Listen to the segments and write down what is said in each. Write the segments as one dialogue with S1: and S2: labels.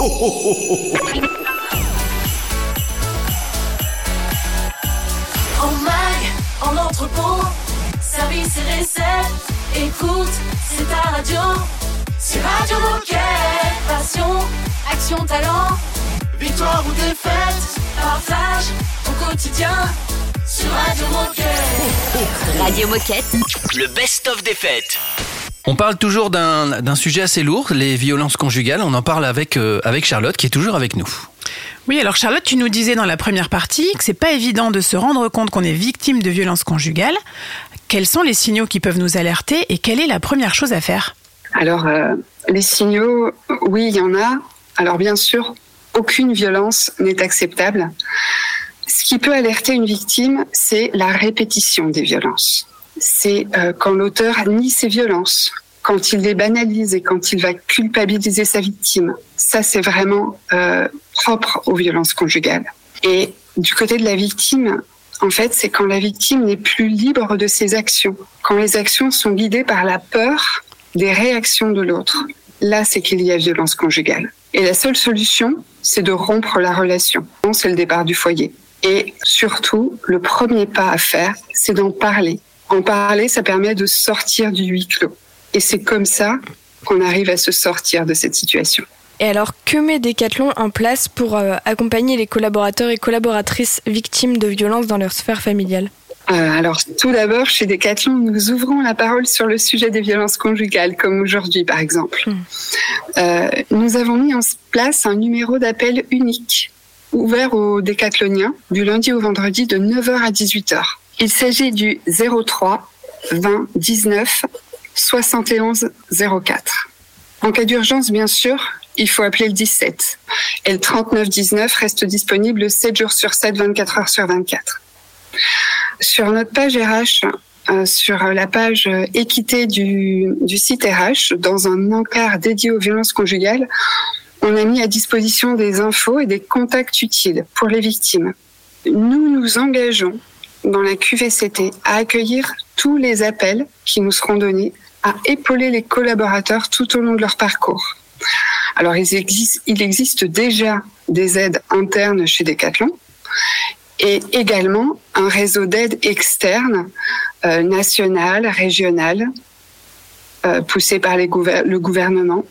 S1: En mag, en entrepôt, service et recette. Écoute, c'est ta radio. C'est Radio Moquette. Passion, action, talent. Victoire ou défaite, partage ton quotidien sur Radio Moquette.
S2: Radio Moquette.
S3: Le best-of des fêtes.
S4: On parle toujours d'un sujet assez lourd, les violences conjugales. On en parle avec, euh, avec Charlotte qui est toujours avec nous.
S5: Oui, alors Charlotte, tu nous disais dans la première partie que c'est pas évident de se rendre compte qu'on est victime de violences conjugales. Quels sont les signaux qui peuvent nous alerter et quelle est la première chose à faire?
S6: Alors, euh, les signaux, oui, il y en a. Alors, bien sûr, aucune violence n'est acceptable. Ce qui peut alerter une victime, c'est la répétition des violences. C'est euh, quand l'auteur nie ses violences, quand il les banalise et quand il va culpabiliser sa victime. Ça, c'est vraiment euh, propre aux violences conjugales. Et du côté de la victime, en fait, c'est quand la victime n'est plus libre de ses actions, quand les actions sont guidées par la peur des réactions de l'autre. Là, c'est qu'il y a violence conjugale. Et la seule solution, c'est de rompre la relation. C'est le départ du foyer. Et surtout, le premier pas à faire, c'est d'en parler. En parler, ça permet de sortir du huis clos. Et c'est comme ça qu'on arrive à se sortir de cette situation.
S7: Et alors, que met Decathlon en place pour euh, accompagner les collaborateurs et collaboratrices victimes de violences dans leur sphère familiale?
S6: Euh, alors, tout d'abord, chez Decathlon, nous ouvrons la parole sur le sujet des violences conjugales, comme aujourd'hui, par exemple. Euh, nous avons mis en place un numéro d'appel unique, ouvert aux décathloniens, du lundi au vendredi de 9h à 18h. Il s'agit du 03 20 19 71 04. En cas d'urgence, bien sûr, il faut appeler le 17. Et le 39 19 reste disponible 7 jours sur 7, 24 heures sur 24. Sur notre page RH, euh, sur la page équité du, du site RH, dans un encart dédié aux violences conjugales, on a mis à disposition des infos et des contacts utiles pour les victimes. Nous nous engageons dans la QVCT à accueillir tous les appels qui nous seront donnés, à épauler les collaborateurs tout au long de leur parcours. Alors, il existe, déjà des aides internes chez Decathlon et également un réseau d'aide externe, euh, national, régional, euh, poussé par le gouvernement.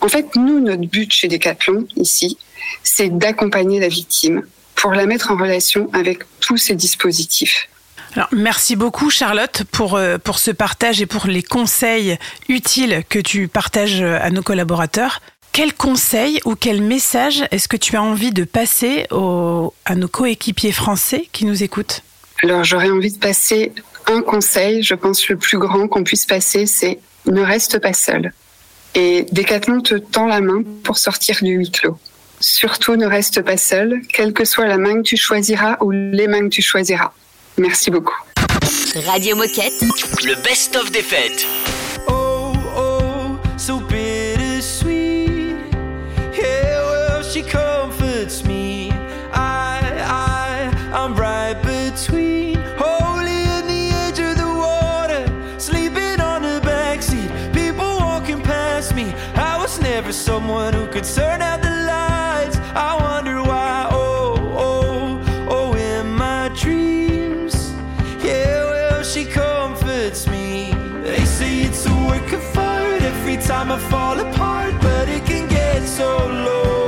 S6: En fait, nous, notre but chez Decathlon, ici, c'est d'accompagner la victime pour la mettre en relation avec tous ces dispositifs.
S5: Alors, merci beaucoup Charlotte pour, euh, pour ce partage et pour les conseils utiles que tu partages euh, à nos collaborateurs. Quel conseil ou quel message est-ce que tu as envie de passer à nos coéquipiers français qui nous écoutent?
S6: Alors j'aurais envie de passer un conseil, je pense le plus grand qu'on puisse passer, c'est ne reste pas seul. Et Decathlon te tend la main pour sortir du huis clos. Surtout ne reste pas seul, quelle que soit la main que tu choisiras ou les mains que tu choisiras. Merci beaucoup.
S2: Radio Moquette.
S3: Le best-of des fêtes.
S8: Oh, oh, so bittersweet. Yeah, well, she comforts me. I, I, I'm right between holy and the edge of the water, sleeping on the backseat. People walking past me. I was never someone who could turn out the art every time I fall apart, but it can get so lonely.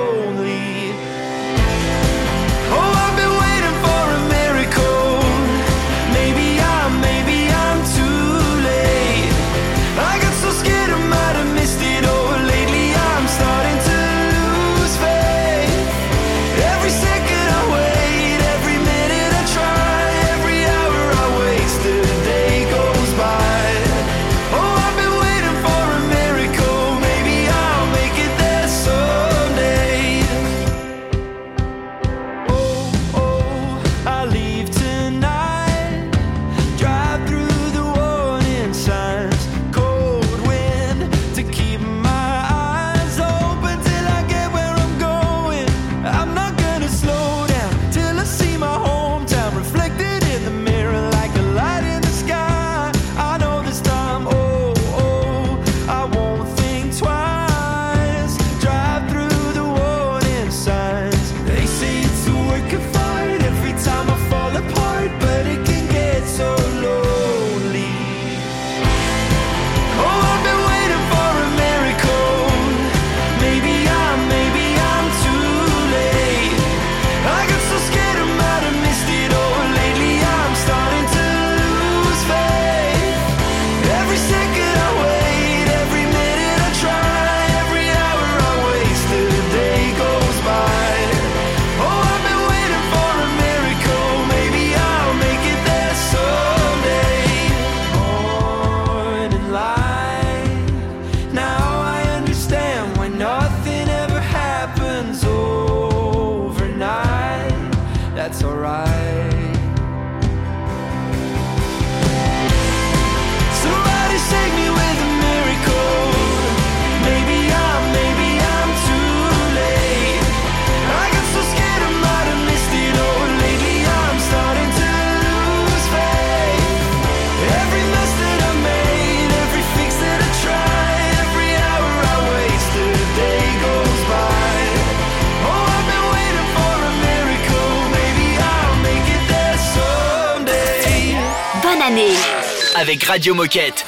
S9: Avec Radio Moquette.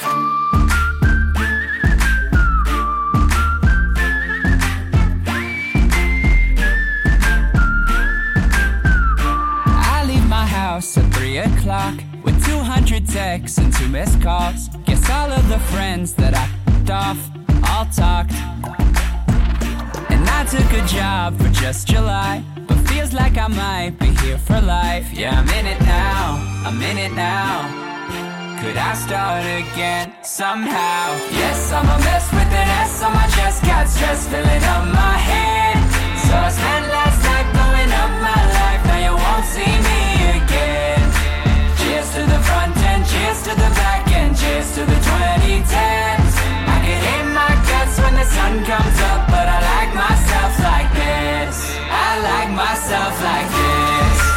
S10: I leave my house at 3 o'clock with 200 texts and two missed calls. Guess all of the friends that I off all talked. And I took a job for just July, but feels like I might be here for life. Yeah, I'm in it now, I'm in it now. Could I start again somehow? Yes, I'm a mess with an S on my chest, got stress filling up my head. So I spent last night blowing up my life, now you won't see me again. Cheers to the front end, cheers to the back end, cheers to the 2010s. I get in my guts when the sun comes up, but I like myself like this. I like myself like this.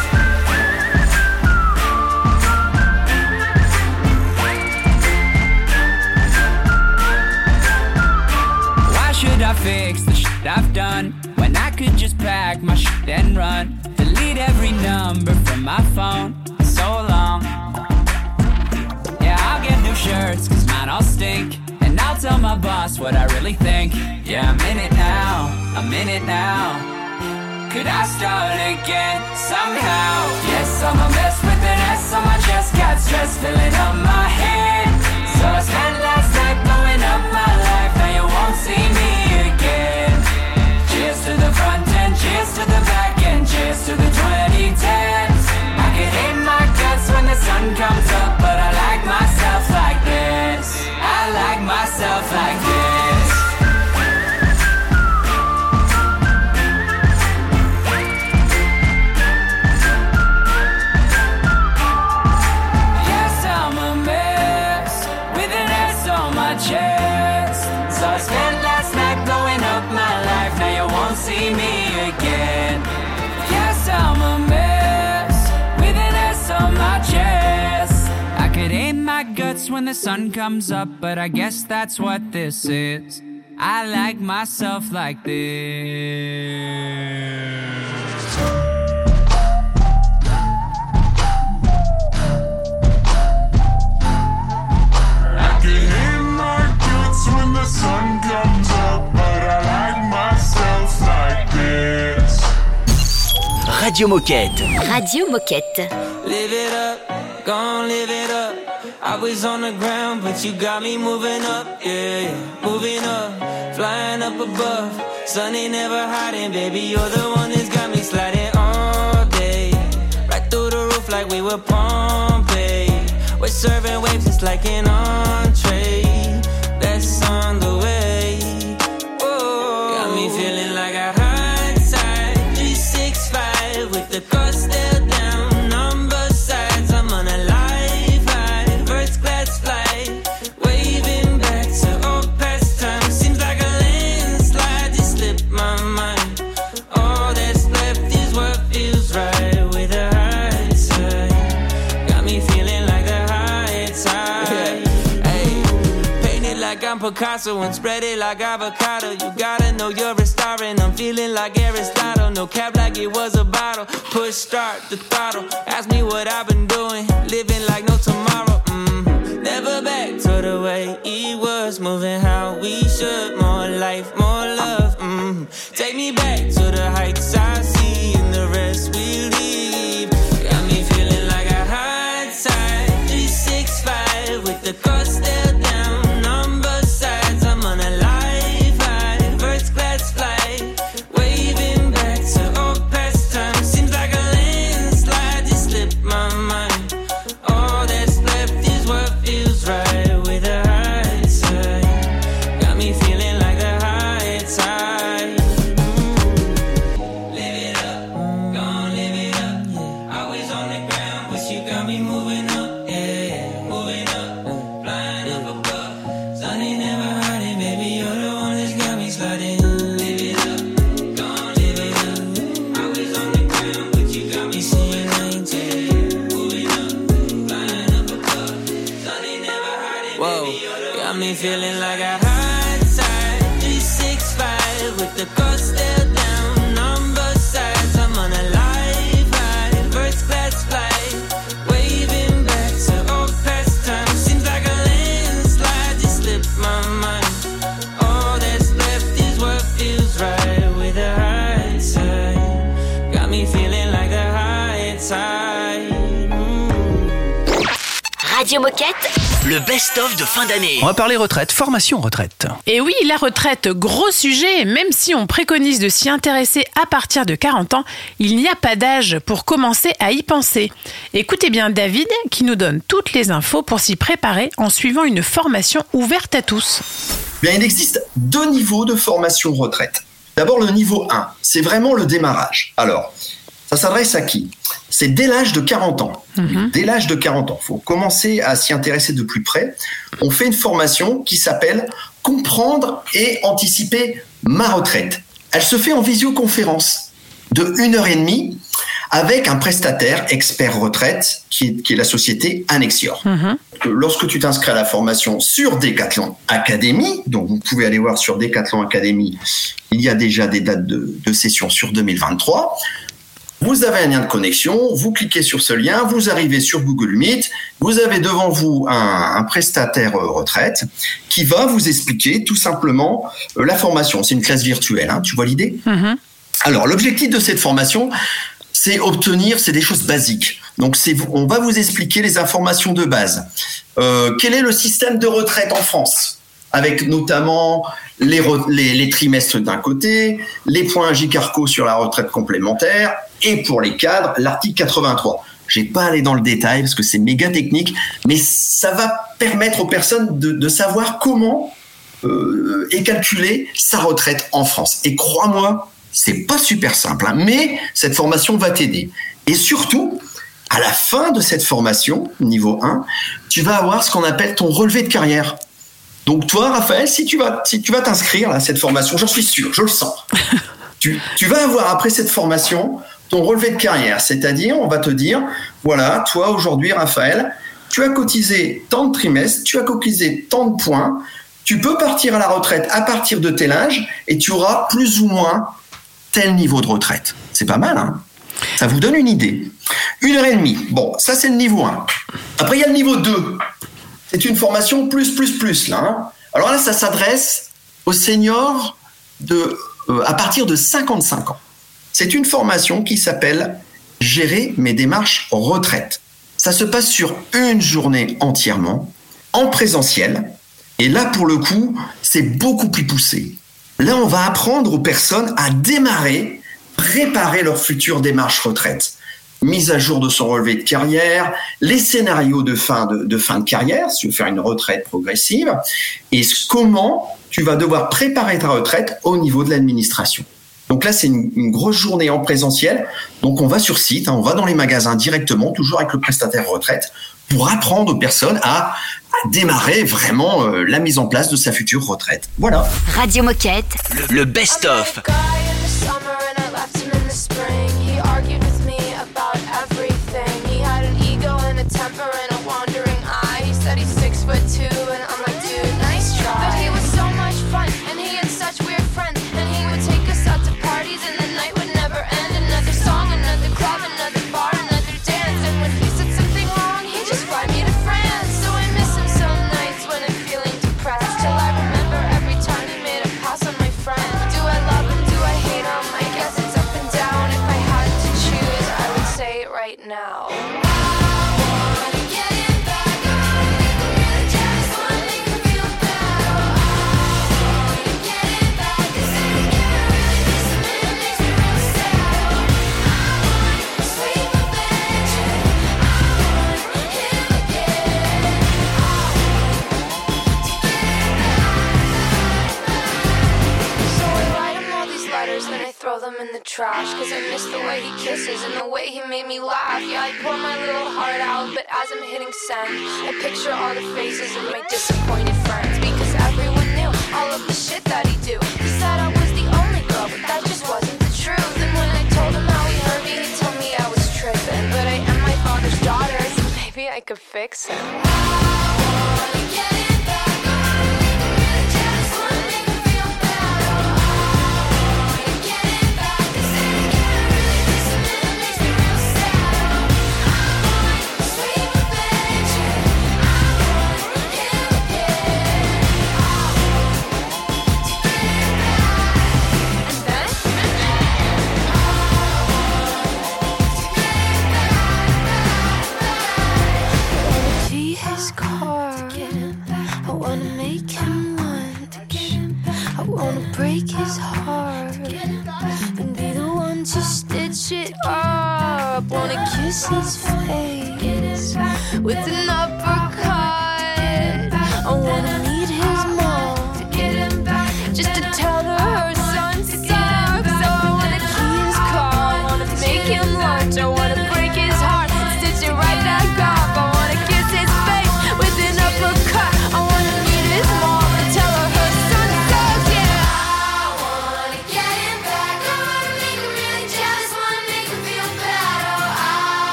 S10: Should I fix the shit I've done when I could just pack my shit and run? Delete every number from my phone. So long. Yeah, I'll get new shirts, cause mine all stink. And I'll tell my boss what I really think. Yeah, I'm in it now, I'm in it now. Could I start again somehow? Yes, I'm a mess with an S on my chest, got stress filling up my head. So I spent last night blowing up my life, now you won't see me. Cheers to the front end, cheers to the back end, cheers to the 2010s. I get in my guts when the sun comes up, but I like myself like this. I like myself like this. When the sun comes up, but I guess that's what this is. I like myself like this.
S11: I can hit my guts when the sun comes up, but I like myself like this.
S9: Radio Moquette.
S12: Radio Moquette.
S13: Live it up, gon' live it up. I was on the ground, but you got me moving up, yeah, moving up, flying up above. Sun ain't never hiding, baby. You're the one that's got me sliding all day, right through the roof like we were Pompeii. We're serving waves, it's like an entree. Picasso and spread it like avocado. You gotta know you're a star and I'm feeling like Aristotle. No cap like it was a bottle. Push start the throttle. Ask me what I've been doing. Living like no tomorrow. Mm. Never back to the way it was. Moving how we should. More life, more love. Mm. Take me back to the heights
S12: Moquette.
S9: Le best-of de fin d'année.
S4: On va parler retraite, formation retraite.
S5: Et oui, la retraite, gros sujet, même si on préconise de s'y intéresser à partir de 40 ans, il n'y a pas d'âge pour commencer à y penser. Écoutez bien David qui nous donne toutes les infos pour s'y préparer en suivant une formation ouverte à tous.
S14: Bien, il existe deux niveaux de formation retraite. D'abord, le niveau 1, c'est vraiment le démarrage. Alors, ça s'adresse à qui? C'est dès l'âge de 40 ans. Dès l'âge de 40 ans, il faut commencer à s'y intéresser de plus près. On fait une formation qui s'appelle Comprendre et anticiper ma retraite. Elle se fait en visioconférence de une heure et demie avec un prestataire expert retraite qui est, qui est la société Annexior. Lorsque tu t'inscris à la formation sur Decathlon Academy, donc vous pouvez aller voir sur Decathlon Academy, il y a déjà des dates de, de session sur 2023. Vous avez un lien de connexion, vous cliquez sur ce lien, vous arrivez sur Google Meet, vous avez devant vous un, un prestataire euh, retraite qui va vous expliquer tout simplement euh, la formation. C'est une classe virtuelle, hein, tu vois l'idée? Alors, l'objectif de cette formation, c'est obtenir, c'est des choses basiques. Donc, c'est, on va vous expliquer les informations de base. Euh, quel est le système de retraite en France? Avec notamment les, re- les, les trimestres d'un côté, les points JCARCO sur la retraite complémentaire, et pour les cadres, l'article 83. Je vais pas aller dans le détail parce que c'est méga technique, mais ça va permettre aux personnes de, de savoir comment euh, est calculée sa retraite en France. Et crois-moi, c'est pas super simple, hein, mais cette formation va t'aider. Et surtout, à la fin de cette formation, niveau 1, tu vas avoir ce qu'on appelle ton relevé de carrière. Donc toi, Raphaël, si tu vas, si tu vas t'inscrire à cette formation, j'en suis sûr, je le sens. tu, tu vas avoir après cette formation ton relevé de carrière, c'est-à-dire on va te dire, voilà, toi aujourd'hui, Raphaël, tu as cotisé tant de trimestres, tu as cotisé tant de points, tu peux partir à la retraite à partir de tel âge et tu auras plus ou moins tel niveau de retraite. C'est pas mal, hein? Ça vous donne une idée. Une heure et demie. Bon, ça c'est le niveau 1. Après, il y a le niveau 2. C'est une formation plus, plus, plus, là. hein. Alors là, ça s'adresse aux seniors de, euh, à partir de 55 ans. C'est une formation qui s'appelle Gérer mes démarches retraite. Ça se passe sur une journée entièrement, en présentiel. Et là, pour le coup, c'est beaucoup plus poussé. Là, on va apprendre aux personnes à démarrer, préparer leur future démarche retraite. Mise à jour de son relevé de carrière, les scénarios de fin de, de fin de carrière, si tu veux faire une retraite progressive, et comment tu vas devoir préparer ta retraite au niveau de l'administration. Donc là, c'est une, une grosse journée en présentiel. Donc on va sur site, hein, on va dans les magasins directement, toujours avec le prestataire retraite, pour apprendre aux personnes à, à démarrer vraiment euh, la mise en place de sa future retraite. Voilà.
S12: Radio Moquette.
S9: Le, le best-of.
S15: I picture all the faces of my disappointed friends. Because everyone knew all of the shit that he do. He said I was the only girl, but that just wasn't the truth. And when I told him how he hurt me, he told me I was tripping. But I am my father's daughter, so maybe I could fix him. his face with an uppercut. I wanna meet his mom just to tell.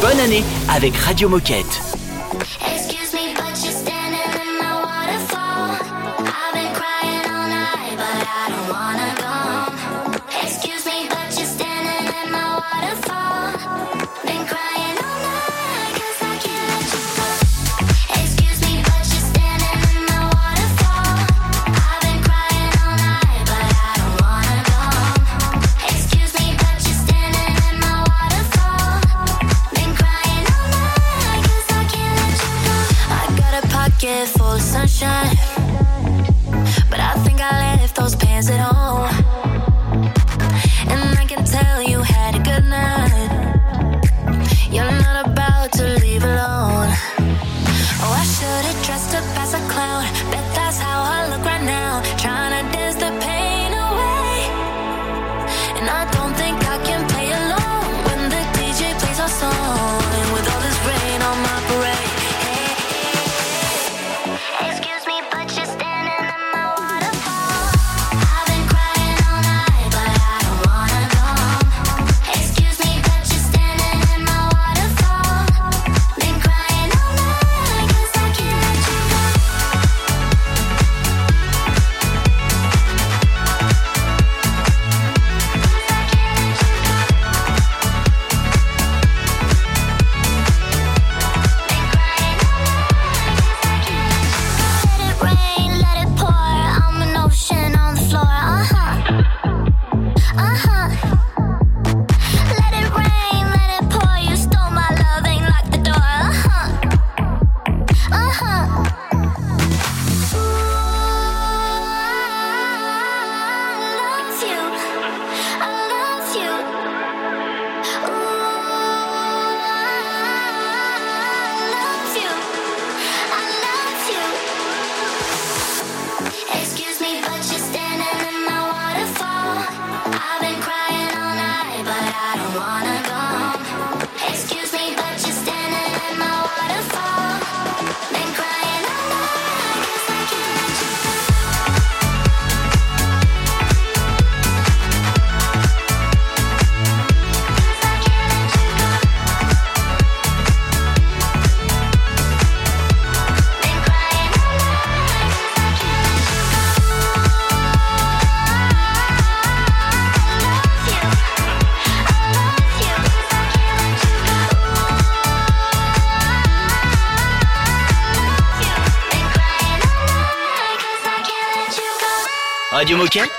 S16: bonne année avec Radio Moquette.
S3: Radio Moquette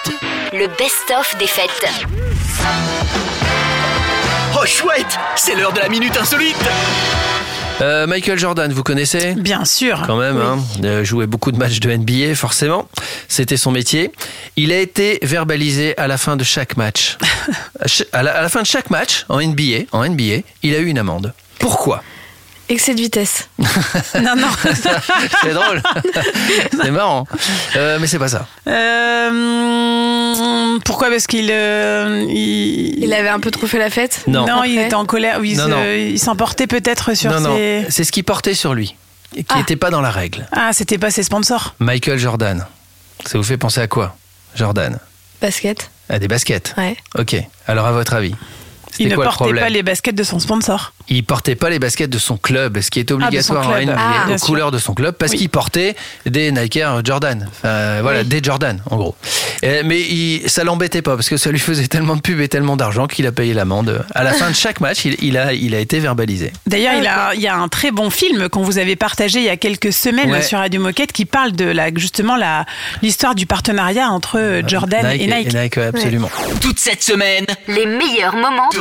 S2: Le best-of des fêtes.
S3: Oh chouette C'est l'heure de la minute insolite
S4: Euh, Michael Jordan, vous connaissez
S5: Bien sûr.
S4: Quand même, hein. Euh, jouait beaucoup de matchs de NBA, forcément. C'était son métier. Il a été verbalisé à la fin de chaque match. à, ch- à la, à la fin de chaque match en NBA, en NBA, il a eu une amende. Pourquoi?
S7: Excès de vitesse.
S5: Non, non.
S4: C'est drôle. C'est marrant. Euh, mais c'est pas ça.
S5: Euh, pourquoi? Parce qu'il euh, il,
S7: Il avait un peu trop fait la fête?
S4: Non.
S5: non, il était en colère. il
S4: Non,
S5: se-
S4: non.
S5: il s'emportait peut-être sur
S4: non, non.
S5: ses.
S4: C'est ce qu'il portait sur lui, qui
S5: Ah.
S4: n'était pas dans la règle.
S5: Ah, c'était pas ses sponsors.
S4: Michael Jordan. Ça vous fait penser à quoi? Jordan
S7: Basket.
S4: À des baskets.
S7: Ouais.
S4: Ok. Alors à votre avis?
S5: Il ne
S4: quoi
S5: portait pas les baskets de son sponsor.
S4: Il portait pas les baskets de son club, ce qui est obligatoire en
S5: club.
S4: NBA,
S5: Ah,
S4: aux
S5: sûr.
S4: couleurs de son club, parce
S5: Oui.
S4: qu'il portait des Nike Jordan. Enfin, voilà,
S7: Oui.
S4: des Jordan, en gros. Euh, mais il, ça l'embêtait pas, parce que ça lui faisait tellement de pub et tellement d'argent qu'il a payé l'amende. À la fin de chaque match, il, il a, il a été verbalisé.
S5: D'ailleurs,
S7: Ah,
S5: il, a, il y a un très bon film qu'on vous avait partagé il y a quelques semaines
S4: Ouais.
S5: sur Radio Moquette qui parle de la, justement la, l'histoire du partenariat entre euh, Jordan et Nike.
S4: ouais, absolument.
S3: Toute cette semaine
S2: Les meilleurs moments
S3: de,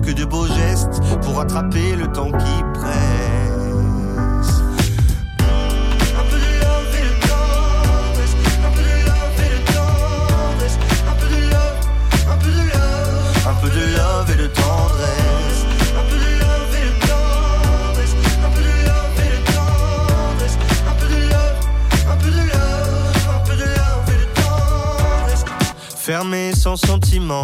S17: que de beaux gestes pour attraper le temps qui presse. Un peu de love et de tendresse. Un peu de love et de tendresse. Un peu de love, et de tendresse. Un peu de love et de tendresse. Un peu de love et de tendresse. Un peu de love et de tendresse. Fermé sans sentiment.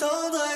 S17: love et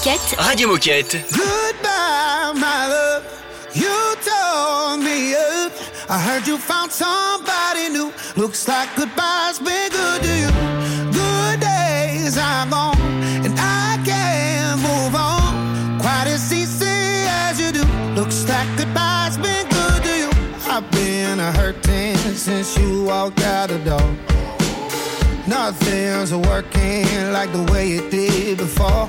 S2: Moquette.
S3: Radio Moquette.
S18: Goodbye, my love. You tore me up. I heard you found somebody new. Looks like goodbye's been good to you. Good days are gone, and I can't move on quite as easy as you do. Looks like goodbye's been good to you. I've been a hurting since you walked out the door. Nothing's working like the way it did before.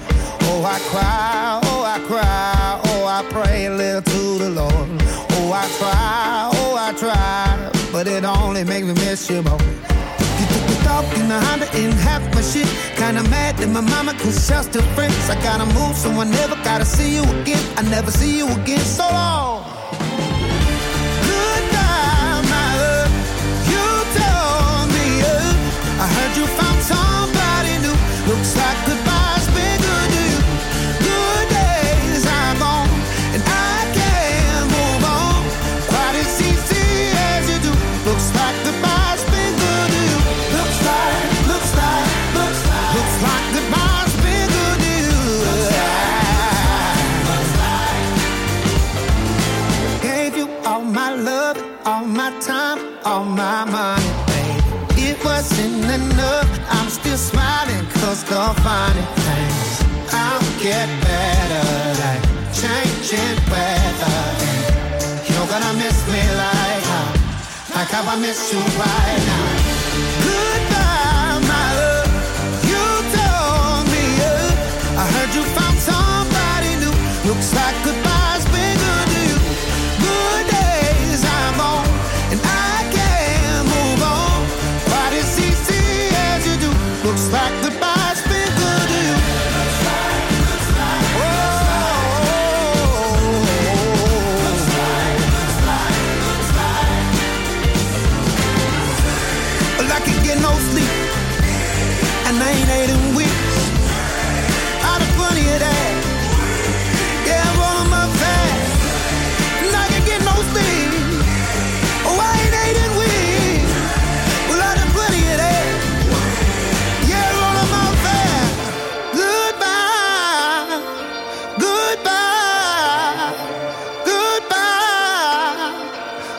S18: Oh, I cry, oh, I cry, oh, I pray a little to the Lord. Oh, I try, oh, I try, but it only makes me miss you more. You took the dog in the Honda and half my shit. Kinda mad that my mama could still friends. I gotta move so I never gotta see you again. I never see you again, so long. The funny things I'll get better like changing weather. You're gonna miss me like how, like how I miss you right now.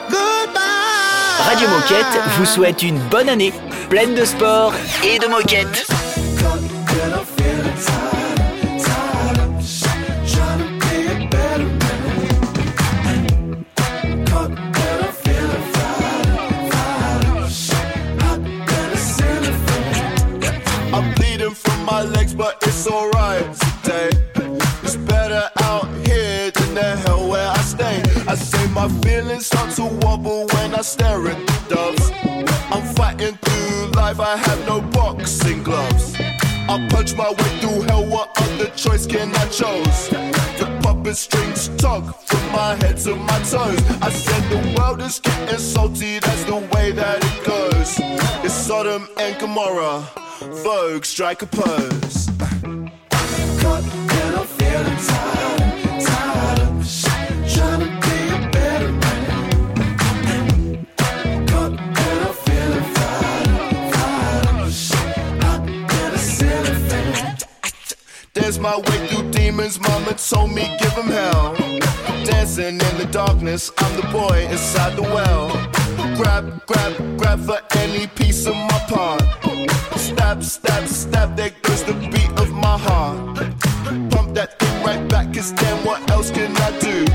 S18: Goodbye.
S9: Radio Moquette vous souhaite une bonne année, pleine de sport et de moquettes.
S11: I punch my way through hell, what other choice can I chose? The puppet strings tug from my head to my toes. I said the world is getting salty, that's the way that it goes. It's Sodom and Gomorrah, Vogue, strike a pose. Caught and I'm feeling tired, tired There's my way through demons, mama told me give him hell. Dancing in the darkness, I'm the boy inside the well. Grab, grab, grab for any piece of my part. Stab, stab, stab, there goes the beat of my heart. Pump that thing right back, cause then what else can I do?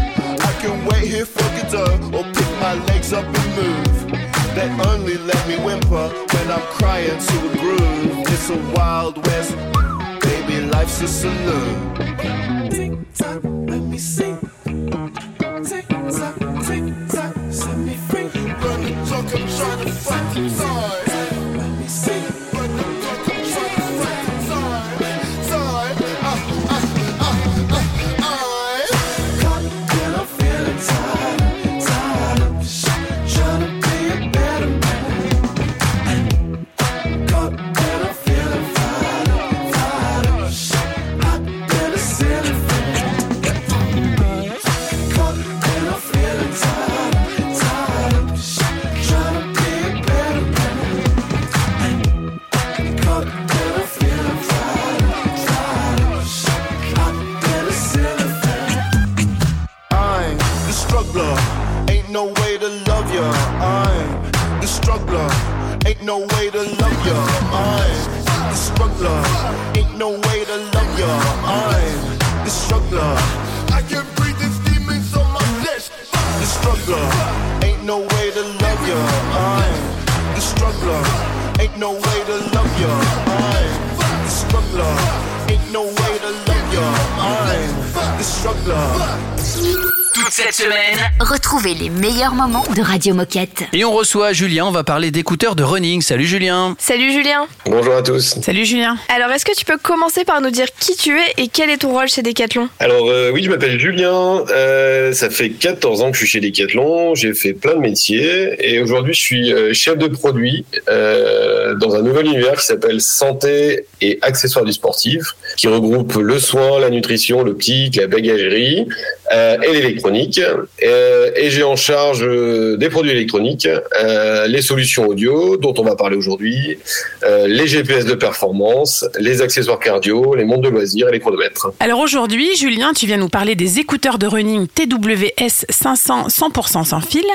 S11: I can wait here for Godot or pick my legs up and move. They only let me whimper when I'm crying to a groove. It's a wild west, life's a saloon. Tick tock, let me sing. Tick tock, tick tock, set me free. Run the I'm trying to fight Love.
S9: Cette semaine,
S12: Retrouvez les meilleurs moments de Radio Moquette.
S4: Et on reçoit Julien, on va parler d'écouteurs de running. Salut Julien.
S7: Salut Julien.
S19: Bonjour à tous.
S5: Salut Julien.
S7: Alors, est-ce que tu peux commencer par nous dire qui tu es et quel est ton rôle chez Decathlon?
S19: Alors euh, oui, je m'appelle Julien. Euh, ça fait 14 ans que je suis chez Decathlon. J'ai fait plein de métiers et aujourd'hui je suis euh, chef de produit euh, dans un nouvel univers qui s'appelle santé et accessoires du sportif, qui regroupe le soin, la nutrition, l'optique, la bagagerie euh, et l'électronique. Euh, et j'ai en charge euh, des produits électroniques, euh, les solutions audio dont on va parler aujourd'hui, les GPS de performance, les accessoires cardio, les montres de loisirs et les chronomètres.
S5: Alors aujourd'hui, Julien, tu viens nous parler des écouteurs de running TWS 500 100% sans fil.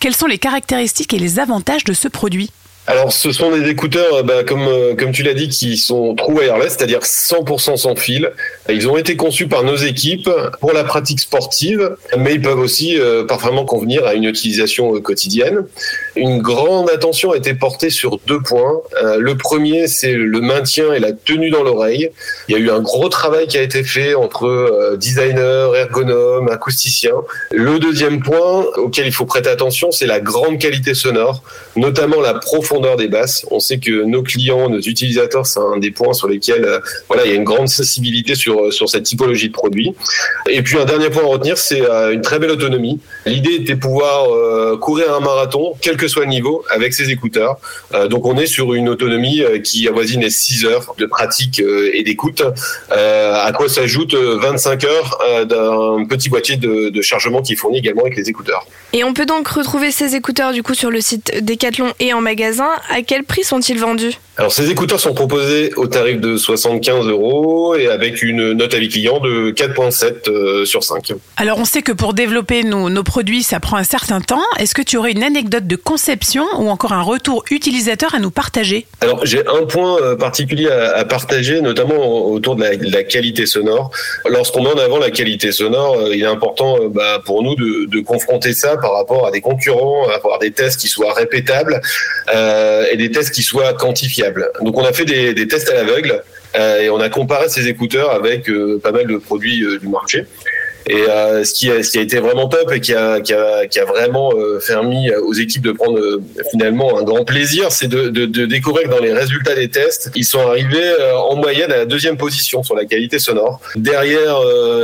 S5: Quelles sont les caractéristiques et les avantages de ce produit?
S19: Alors, ce sont des écouteurs, euh, bah, comme euh, comme tu l'as dit, qui sont true wireless, c'est-à-dire 100% sans fil. Ils ont été conçus par nos équipes pour la pratique sportive, mais ils peuvent aussi euh, parfaitement convenir à une utilisation quotidienne. Une grande attention a été portée sur deux points. Le premier, c'est le maintien et la tenue dans l'oreille. Il y a eu un gros travail qui a été fait entre designers, ergonomes, acousticiens. Le deuxième point auquel il faut prêter attention, c'est la grande qualité sonore, notamment la profondeur des basses. On sait que nos clients, nos utilisateurs, c'est un des points sur lesquels euh, voilà, il y a une grande sensibilité sur, euh, sur cette typologie de produit. Et puis un dernier point à retenir, c'est euh, une très belle autonomie. L'idée était de pouvoir courir un marathon, quel que soit le niveau, avec ses écouteurs. Donc on est sur une autonomie qui avoisine les 6 heures de pratique et d'écoute, à quoi s'ajoute euh, 25 heures d'un petit boîtier de, de chargement qui est fourni également avec les écouteurs.
S7: Et on peut donc retrouver ces écouteurs du coup sur le site Decathlon et en magasin. À quel prix sont-ils vendus?
S19: Alors ces écouteurs sont proposés au tarif de 75 euros et avec une note avis client de 4.7 euh, sur 5.
S5: Alors on sait que pour développer nos, nos produits, ça prend un certain temps. Est-ce que tu aurais une anecdote de conception ou encore un retour utilisateur à nous partager?
S19: Alors j'ai un point euh, particulier à, à partager, notamment autour de la, de la qualité sonore. Lorsqu'on met en avant la qualité sonore, euh, il est important bah, pour nous de, de confronter ça par rapport à des concurrents, avoir des tests qui soient répétables euh, et des tests qui soient quantifiables. Donc on a fait des, tests à l'aveugle euh, et on a comparé ces écouteurs avec euh, pas mal de produits euh, du marché. Et euh, ce, qui a, ce qui a été vraiment top et qui a, qui a, qui a vraiment euh, permis aux équipes de prendre euh, finalement un grand plaisir, c'est de, de, de découvrir que dans les résultats des tests, ils sont arrivés en moyenne à la deuxième position sur la qualité sonore, derrière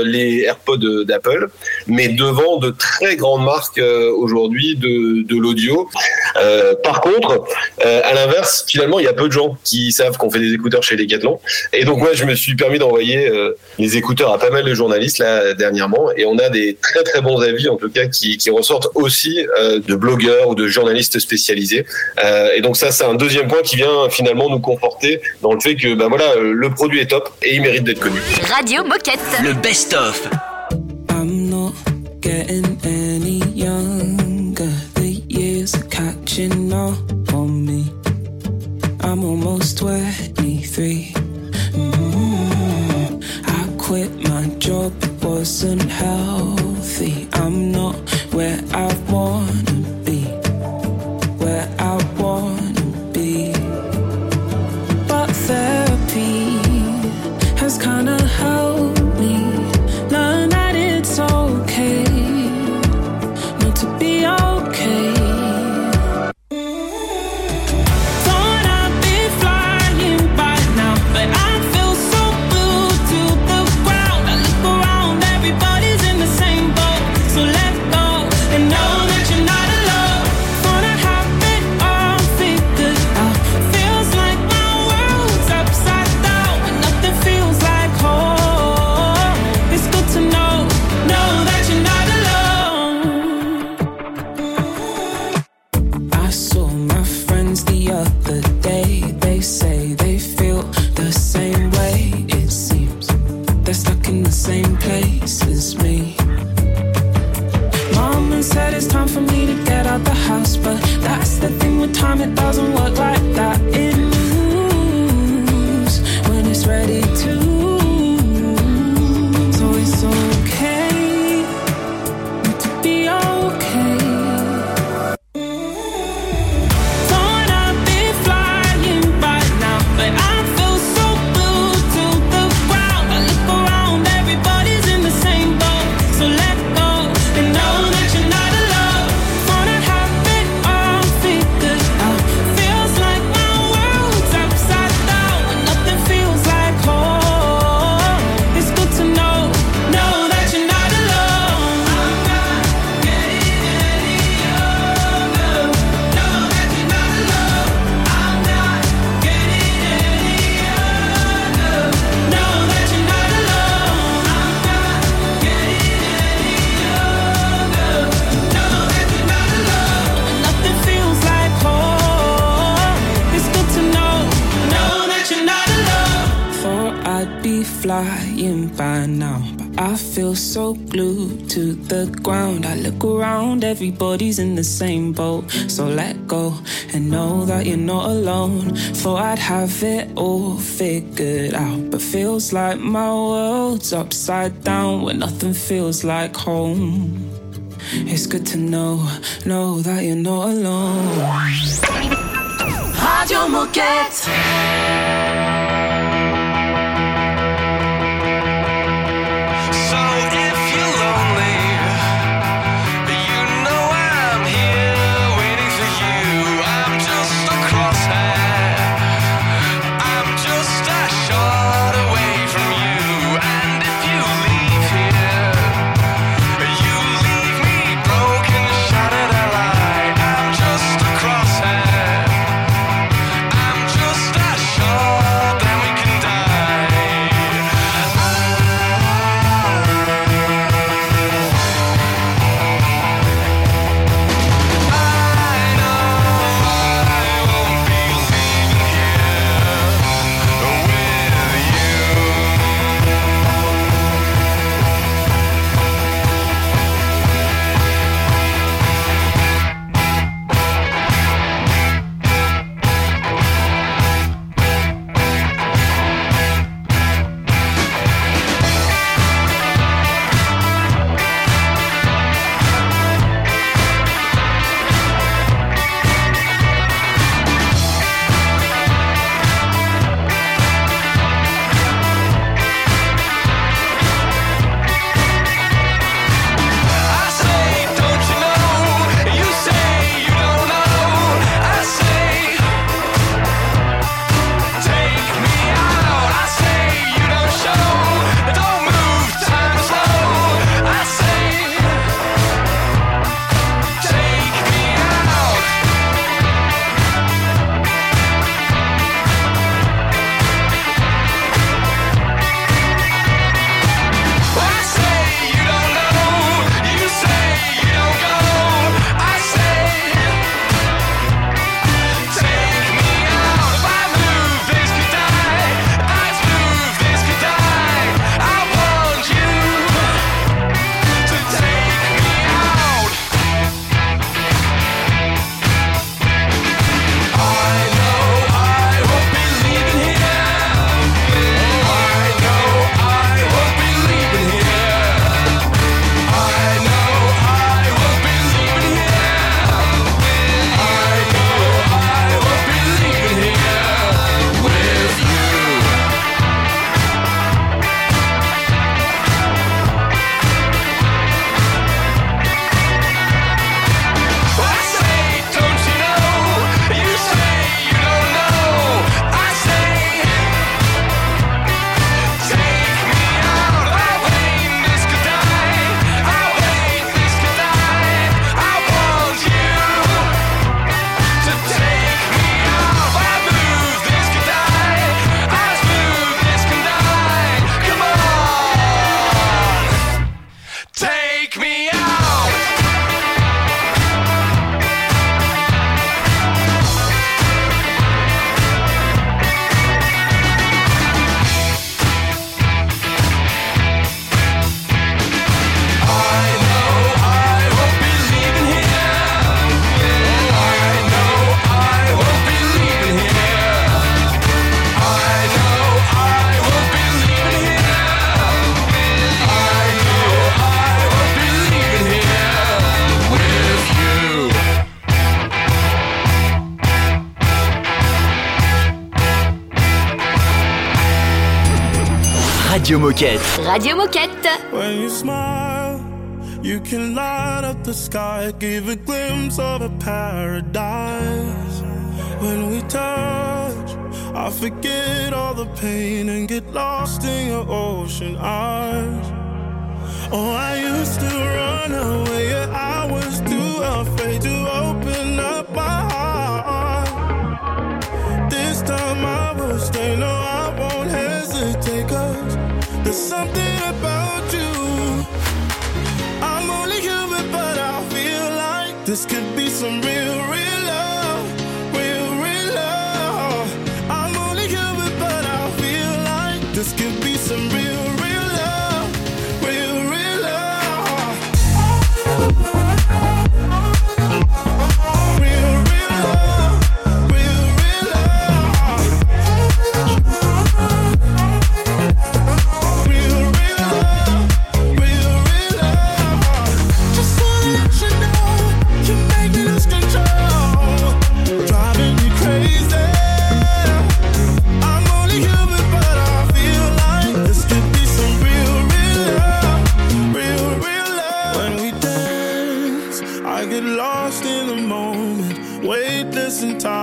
S19: les AirPods d'Apple, mais devant de très grandes marques aujourd'hui de, de l'audio. Euh, par contre, euh, à l'inverse, finalement, il y a peu de gens qui savent qu'on fait des écouteurs chez Decathlon. Et donc moi, je me suis permis d'envoyer euh, les écouteurs à pas mal de journalistes là dernièrement, et on a des très très bons avis en tout cas qui, qui ressortent aussi euh, de blogueurs ou de journalistes spécialisés. Euh, et donc ça, c'est un deuxième point qui vient finalement nous conforter dans le fait que ben voilà, euh, le produit est top et il mérite d'être connu.
S12: Radio Moquette.
S9: le best-of.
S13: I'm not getting any younger. The years are catching up on me. I'm almost 23. Mm, I quit my job, wasn't healthy. I'm not where I wanna
S10: upside down when nothing feels like home. It's good to know, know that you're not alone.
S8: Radio Moquette.
S9: Radio Moquette.
S12: Radio Moquette.
S20: When you smile, you can light up the sky, give a glimpse of a paradise. When we touch, I forget all the pain and get lost in your ocean eyes. Oh, I used to run away, I was too afraid to open up my heart. This could be some real and time.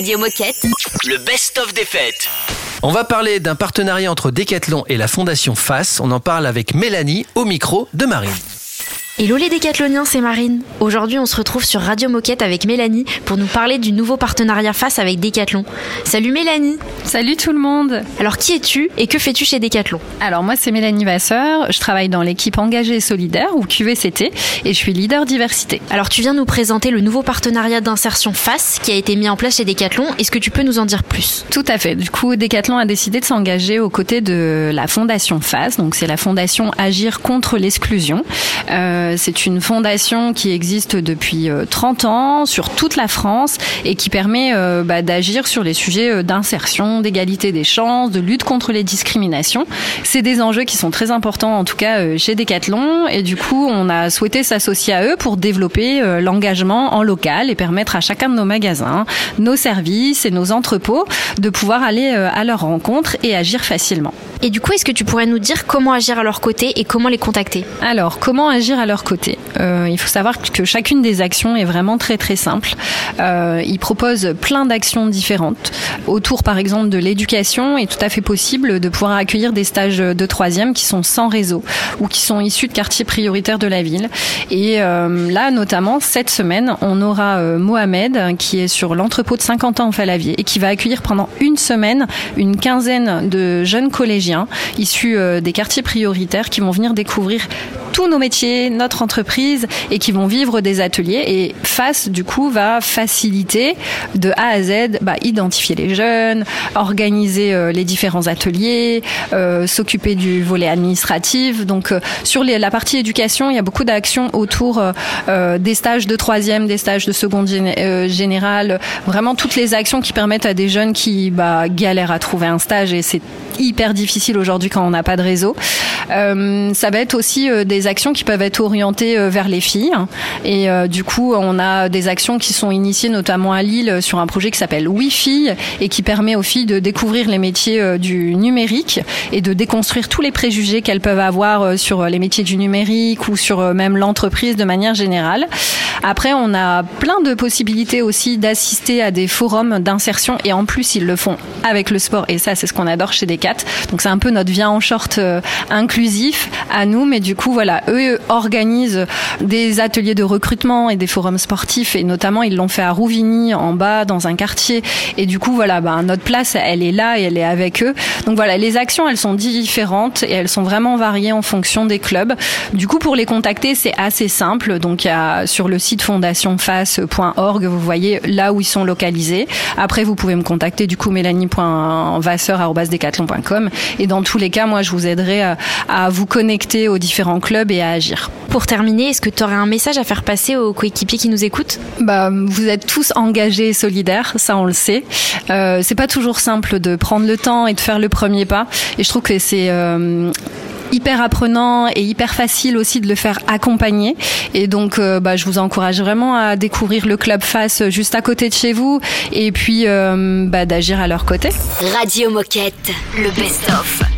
S12: Radio Moquette.
S9: Le best-of des fêtes.
S4: On va parler d'un partenariat entre Decathlon et la Fondation FAS. On en parle avec Mélanie au micro de Marine.
S8: Hello les décathloniens, c'est Marine. Aujourd'hui, on se retrouve sur Radio Moquette avec Mélanie pour nous parler du nouveau partenariat face avec Decathlon. Salut Mélanie
S21: Salut tout le monde
S8: Alors qui es-tu et que fais-tu chez Decathlon?
S21: Alors moi c'est Mélanie Vasseur, je travaille dans l'équipe engagée et solidaire ou QVCT et je suis leader diversité.
S8: Alors tu viens nous présenter le nouveau partenariat d'insertion FACE qui a été mis en place chez Decathlon. Est-ce que tu peux nous en dire plus?
S21: Tout à fait. Du coup, Decathlon a décidé de s'engager aux côtés de la fondation FAS. Donc, c'est la fondation Agir contre l'exclusion. Euh, c'est une fondation qui existe depuis euh, 30 ans sur toute la France et qui permet euh, bah, d'agir sur les sujets euh, d'insertion, d'égalité des chances, de lutte contre les discriminations. C'est des enjeux qui sont très importants, en tout cas euh, chez Decathlon. Et du coup, on a souhaité s'associer à eux pour développer euh, l'engagement en local et permettre à chacun de nos magasins, nos services et nos entrepôts de pouvoir aller euh, à leur rencontre et agir facilement.
S8: Et du coup, est-ce que tu pourrais nous dire comment agir à leur côté et comment les contacter?
S21: Alors, comment agir à leur côté Euh, Il faut savoir que chacune des actions est vraiment très très simple. Euh, ils proposent plein d'actions différentes. Autour, par exemple, de l'éducation, est tout à fait possible de pouvoir accueillir des stages de troisième qui sont sans réseau ou qui sont issus de quartiers prioritaires de la ville. Et euh, là, notamment, cette semaine, on aura Mohamed qui est sur l'entrepôt de 50 ans en Falavier et qui va accueillir pendant une semaine une quinzaine de jeunes collégiens issus des quartiers prioritaires qui vont venir découvrir tous nos métiers, notre entreprise et qui vont vivre des ateliers. Et FACE, du coup, va faciliter de A à Z, bah, identifier les jeunes, organiser euh, les différents ateliers, euh, s'occuper du volet administratif. Donc, euh, sur la partie éducation, il y a beaucoup d'actions autour des stages de troisième, des stages de seconde géné- générale, vraiment toutes les actions qui permettent à des jeunes qui bah, galèrent à trouver un stage et c'est hyper difficile aujourd'hui quand on n'a pas de réseau. Ça va être aussi des actions qui peuvent être orientées euh, vers les filles. Et euh, du coup, on a des actions qui sont initiées notamment à Lille euh, sur un projet qui s'appelle Wi-Fi et qui permet aux filles de découvrir les métiers du numérique et de déconstruire tous les préjugés qu'elles peuvent avoir sur les métiers du numérique ou sur même l'entreprise de manière générale. Après, on a plein de possibilités aussi d'assister à des forums d'insertion et en plus, ils le font avec le sport et ça, c'est ce qu'on adore chez Decat. Donc, c'est un peu notre vient en short inclusif à nous, mais du coup, voilà, eux organisent des ateliers de recrutement et des forums sportifs et notamment ils l'ont fait à Rouvigny en bas dans un quartier et du coup voilà, ben, notre place elle est là et elle est avec eux. Donc voilà, les actions elles sont différentes et elles sont vraiment variées en fonction des clubs. Du coup pour les contacter c'est assez simple. Donc il y a sur le site fondationface.org vous voyez là où ils sont localisés. Après vous pouvez me contacter du coup mélanie.vasseur@decathlon.com et dans tous les cas moi je vous aiderai à, à vous connecter aux différents clubs et à agir.
S8: Pour terminer, est-ce que tu aurais un message à faire passer aux coéquipiers qui nous écoutent?
S21: Bah, vous êtes tous engagés et solidaires, ça on le sait. Euh, c'est pas toujours simple de prendre le temps et de faire le premier pas. Et je trouve que c'est euh, hyper apprenant et hyper facile aussi de le faire accompagner. Et donc, euh, bah, je vous encourage vraiment à découvrir le club Face juste à côté de chez vous et puis euh, bah, d'agir à leur côté.
S12: Radio Moquette, le best-of.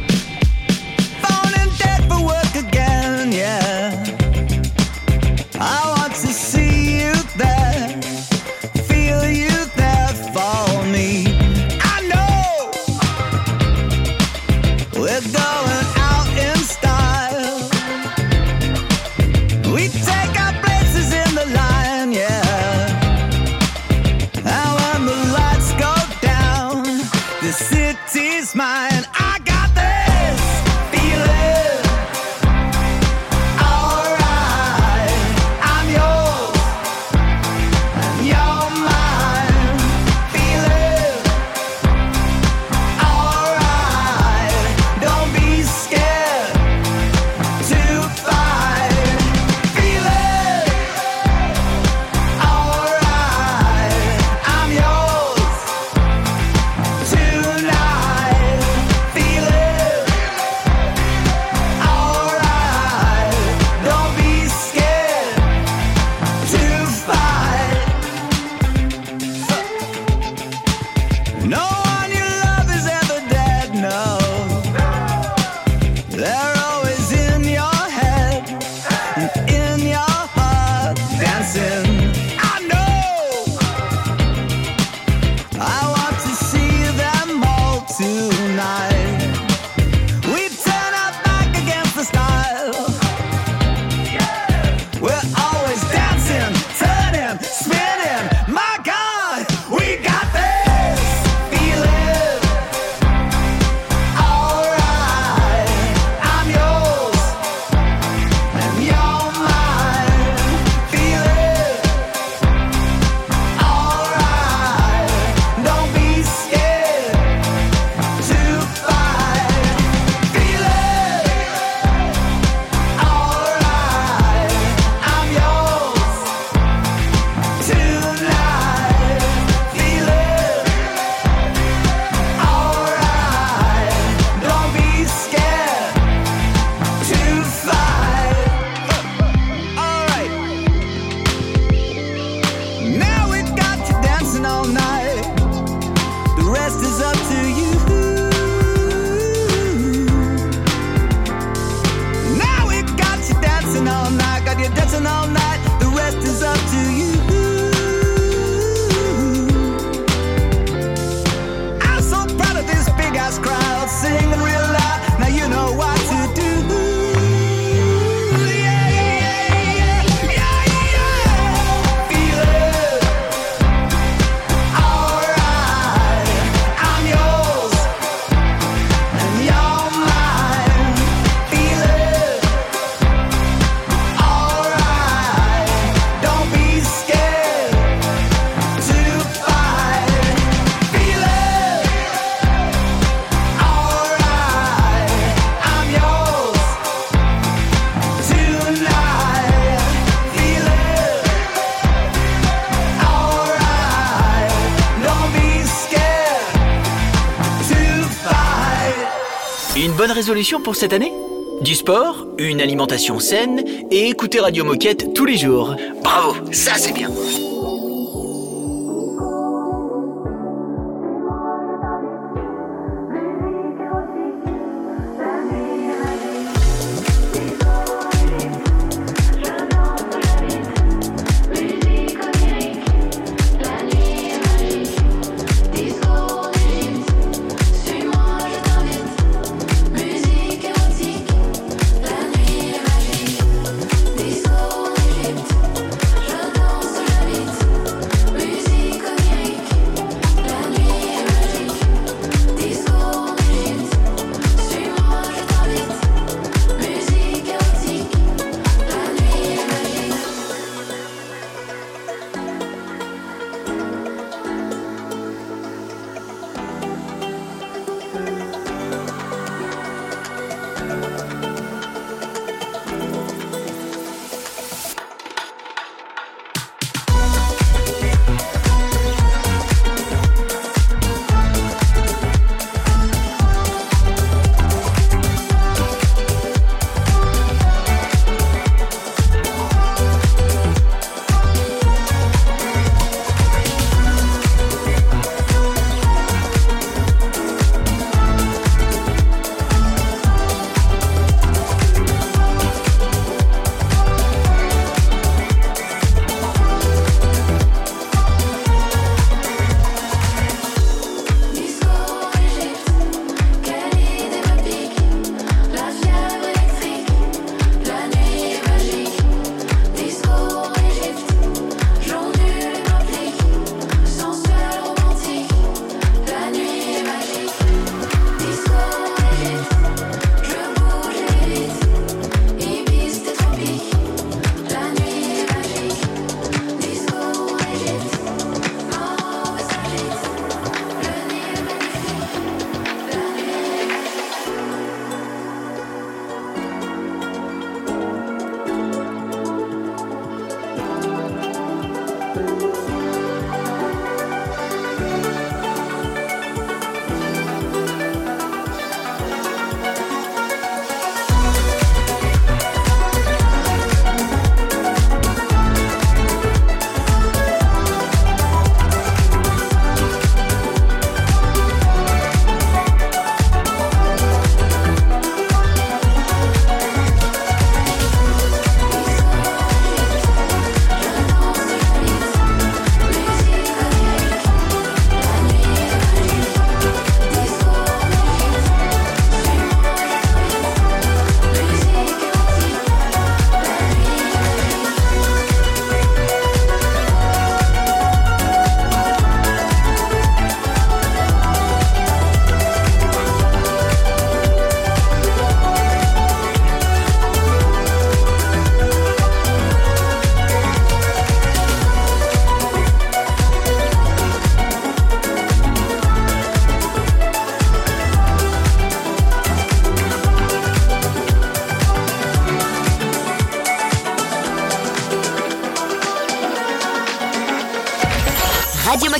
S9: Bonne résolution pour cette année? Du sport, une alimentation saine et écouter Radio Moquette tous les jours. Bravo, ça c'est bien.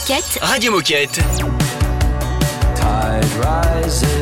S12: Moquette.
S9: Radio Moquette.
S13: Tide rises.